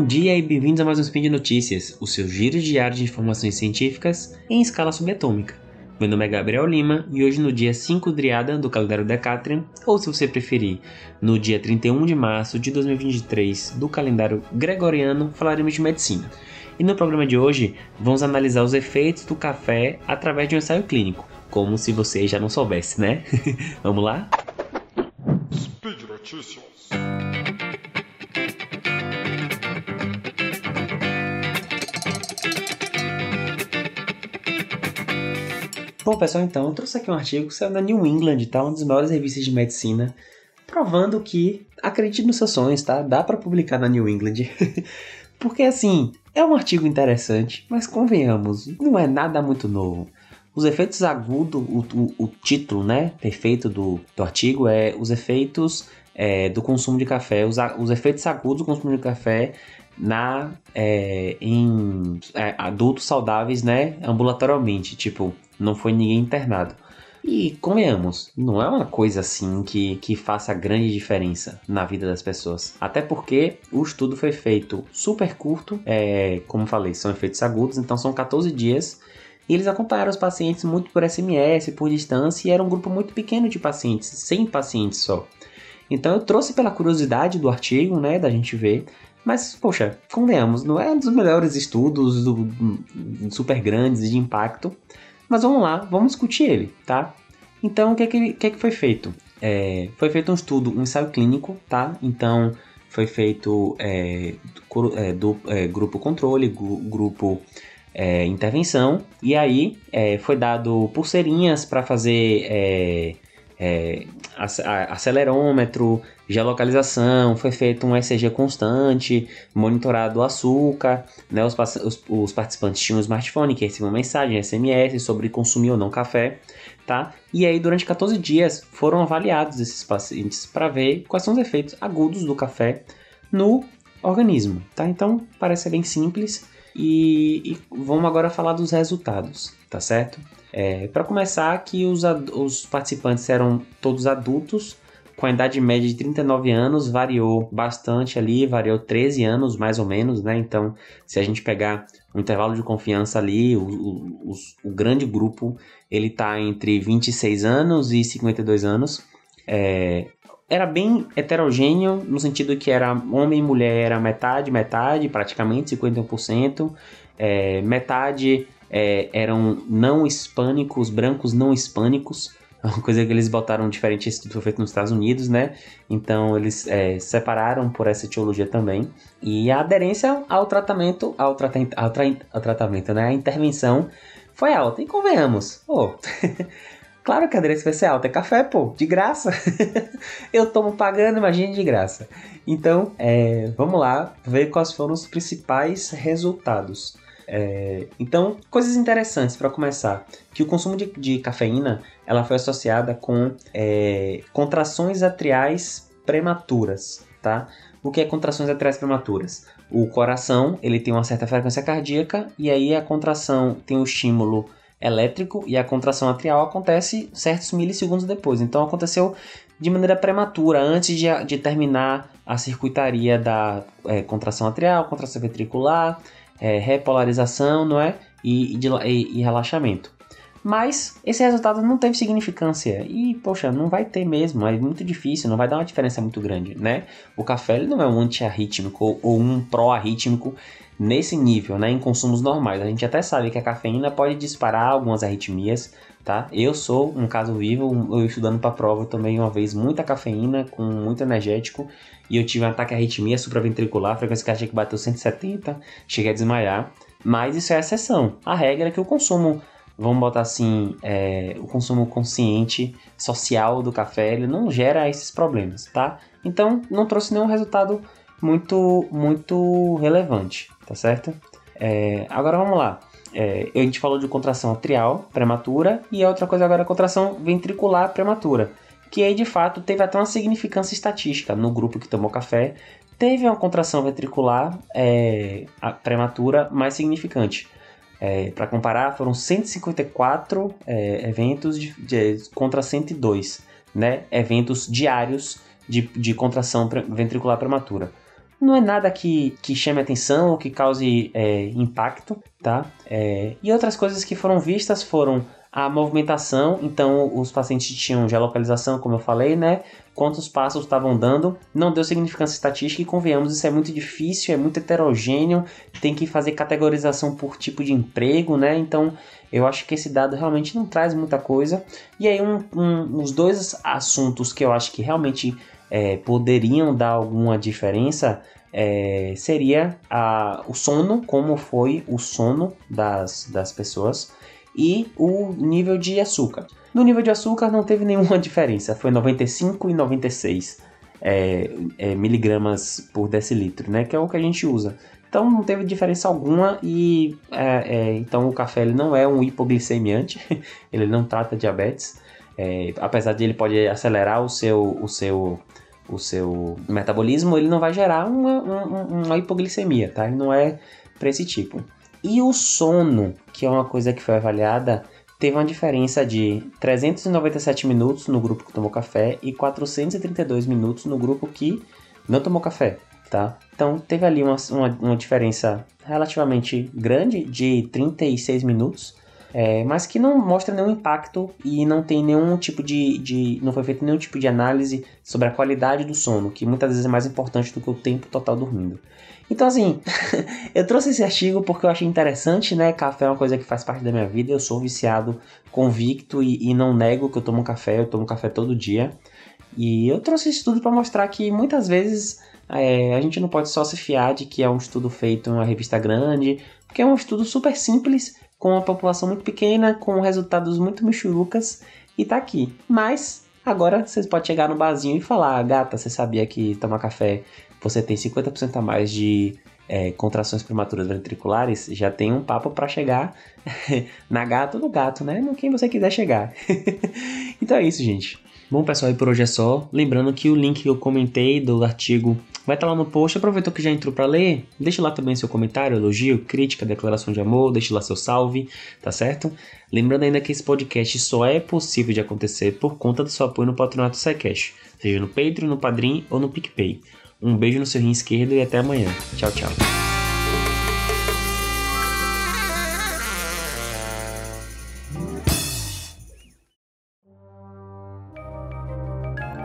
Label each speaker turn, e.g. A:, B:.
A: Bom dia e bem-vindos a mais um Spin de Notícias, o seu giro diário de informações científicas em escala subatômica. Meu nome é Gabriel Lima e hoje no dia 5 Driada do calendário Decatrian, ou se você preferir, no dia 31 de março de 2023 do calendário gregoriano, falaremos de medicina. E no programa de hoje, vamos analisar os efeitos do café através de um ensaio clínico, como se você já não soubesse, né? vamos lá? Speed Notícias. Bom, pessoal, então, eu trouxe aqui um artigo que saiu na New England, tá? Uma das maiores revistas de medicina, provando que, acredite nos seus sonhos, tá? Dá para publicar na New England. Porque, assim, é um artigo interessante, mas convenhamos, não é nada muito novo. Os efeitos agudos, o, o, o, título, né, perfeito do, do artigo é os efeitos é, do consumo de café, os, os efeitos agudos do consumo de café na é, em é, adultos saudáveis, né, ambulatorialmente, tipo, não foi ninguém internado. E convenhamos, não é uma coisa assim que, que faça grande diferença na vida das pessoas. Até porque o estudo foi feito super curto, é, como falei, são efeitos agudos, então são 14 dias. E eles acompanharam os pacientes muito por SMS, por distância, e era um grupo muito pequeno de pacientes, 100 pacientes só. Então eu trouxe pela curiosidade do artigo, né, da gente ver, mas, poxa, convenhamos, não é um dos melhores estudos do, super grandes de impacto, mas vamos lá, vamos discutir ele, tá? Então, o que é que, que, é que foi feito? É, foi feito um estudo, um ensaio clínico, tá? Então, foi feito é, do, é, do é, grupo controle, grupo é, intervenção, e aí foi dado pulseirinhas para fazer acelerômetro, geolocalização, foi feito um ECG constante, monitorado o açúcar, né? Os, os, os participantes tinham um smartphone que recebeu mensagem, SMS sobre consumir ou não café, tá? E aí durante 14 dias foram avaliados esses pacientes para ver quais são os efeitos agudos do café no organismo, tá? Então parece bem simples e, e vamos agora falar dos resultados, tá certo? É, para começar, que os, os participantes eram todos adultos com a idade média de 39 anos, variou bastante ali, variou 13 anos mais ou menos, né? Então, se a gente pegar o um intervalo de confiança ali, o, o, o, grande grupo, ele tá entre 26 anos e 52 anos. É, era bem heterogêneo, no sentido que era homem e mulher era metade, metade, praticamente 51%. É, metade é, eram não hispânicos, brancos não hispânicos, uma coisa que eles botaram diferente, esse estudo foi feito nos Estados Unidos, né? Então eles é, separaram por essa etiologia também. E a aderência ao tratamento, ao, trata, ao, tra, ao tratamento, né? A intervenção foi alta. E convenhamos, oh, claro que a aderência vai ser alta. É café, pô, de graça. Eu tomo pagando, imagine de graça. Então, é, vamos lá ver quais foram os principais resultados. É, então, coisas interessantes para começar, que o consumo de, de, cafeína ela foi associada com é, contrações atriais prematuras, tá? O que é contrações atriais prematuras? O coração ele tem uma certa frequência cardíaca e aí a contração tem o estímulo elétrico e a contração atrial acontece certos milissegundos depois. Então aconteceu de maneira prematura, antes de, de terminar a circuitaria da é, contração atrial, contração ventricular, é, repolarização, não é? E, e, e, e, relaxamento. Mas esse resultado não teve significância e, poxa, não vai ter mesmo, é muito difícil, não vai dar uma diferença muito grande, né? O café ele não é um antiarrítmico ou, um pró-arrítmico nesse nível, né, em consumos normais. A gente até sabe que a cafeína pode disparar algumas arritmias, tá? Eu sou um caso vivo, eu estudando para prova também uma vez muita cafeína com muito energético e eu tive um ataque de arritmia supraventricular, frequência cardíaca que bateu 170, cheguei a desmaiar. Mas isso é a exceção. A regra é que o consumo, vamos botar assim, é, o consumo consciente, social do café, ele não gera esses problemas, tá? Então não trouxe nenhum resultado muito, muito relevante, tá certo? É, agora vamos lá. É, a gente falou de contração atrial prematura e a outra coisa agora é contração ventricular prematura que aí de fato teve até uma significância estatística no grupo que tomou café. Teve uma contração ventricular é, prematura mais significante. É, Para comparar, foram 154 é, eventos de, de, contra 102, né? eventos diários de, de contração ventricular prematura. não é nada que, que chame atenção ou que cause é, impacto, tá? É, e outras coisas que foram vistas foram a movimentação, então os pacientes tinham geolocalização, como eu falei, né? Quantos passos estavam dando, não deu significância estatística e convenhamos, isso é muito difícil, é muito heterogêneo, tem que fazer categorização por tipo de emprego, né? Então eu acho que esse dado realmente não traz muita coisa. E aí, um, um, os dois assuntos que eu acho que realmente é, poderiam dar alguma diferença é, seria a, o sono, como foi o sono das, das pessoas e o nível de açúcar. No nível de açúcar não teve nenhuma diferença, foi 95 e 96 é, é, miligramas por decilitro, né, que é o que a gente usa. Então não teve diferença alguma e é, é então o café ele não é um hipoglicemiante, ele não trata diabetes, é, apesar de ele pode acelerar o seu, o seu o seu metabolismo, ele não vai gerar uma, uma, uma hipoglicemia, tá? Ele não é para esse tipo. E o sono, que é uma coisa que foi avaliada, teve uma diferença de 397 minutos no grupo que tomou café e 432 minutos no grupo que não tomou café, tá? Então teve ali uma, uma, uma diferença relativamente grande de 36 minutos, é, mas que não mostra nenhum impacto e não tem nenhum tipo de, de. não foi feito nenhum tipo de análise sobre a qualidade do sono, que muitas vezes é mais importante do que o tempo total dormindo. Então, assim, eu trouxe esse artigo porque eu achei interessante, né? Café é uma coisa que faz parte da minha vida. Eu sou viciado, convicto e, e não nego que eu tomo café. Eu tomo café todo dia. E eu trouxe esse estudo para mostrar que muitas vezes é, a gente não pode só se fiar de que é um estudo feito em uma revista grande, porque é um estudo super simples, com uma população muito pequena, com resultados muito michurucas, e tá aqui. Mas agora vocês podem chegar no barzinho e falar: gata, você sabia que tomar café você tem 50% a mais de é, contrações prematuras ventriculares, já tem um papo para chegar na gata ou no gato, né? No quem você quiser chegar. então é isso, gente. Bom, pessoal, e por hoje é só. Lembrando que o link que eu comentei do artigo vai estar tá lá no post. Aproveitou que já entrou para ler, deixe lá também seu comentário, elogio, crítica, declaração de amor, deixe lá seu salve, tá certo? Lembrando ainda que esse podcast só é possível de acontecer por conta do seu apoio no patronato SciCash, seja no Patreon, no Padrim ou no PicPay. Um beijo no seu rim esquerdo e até amanhã. Tchau, tchau.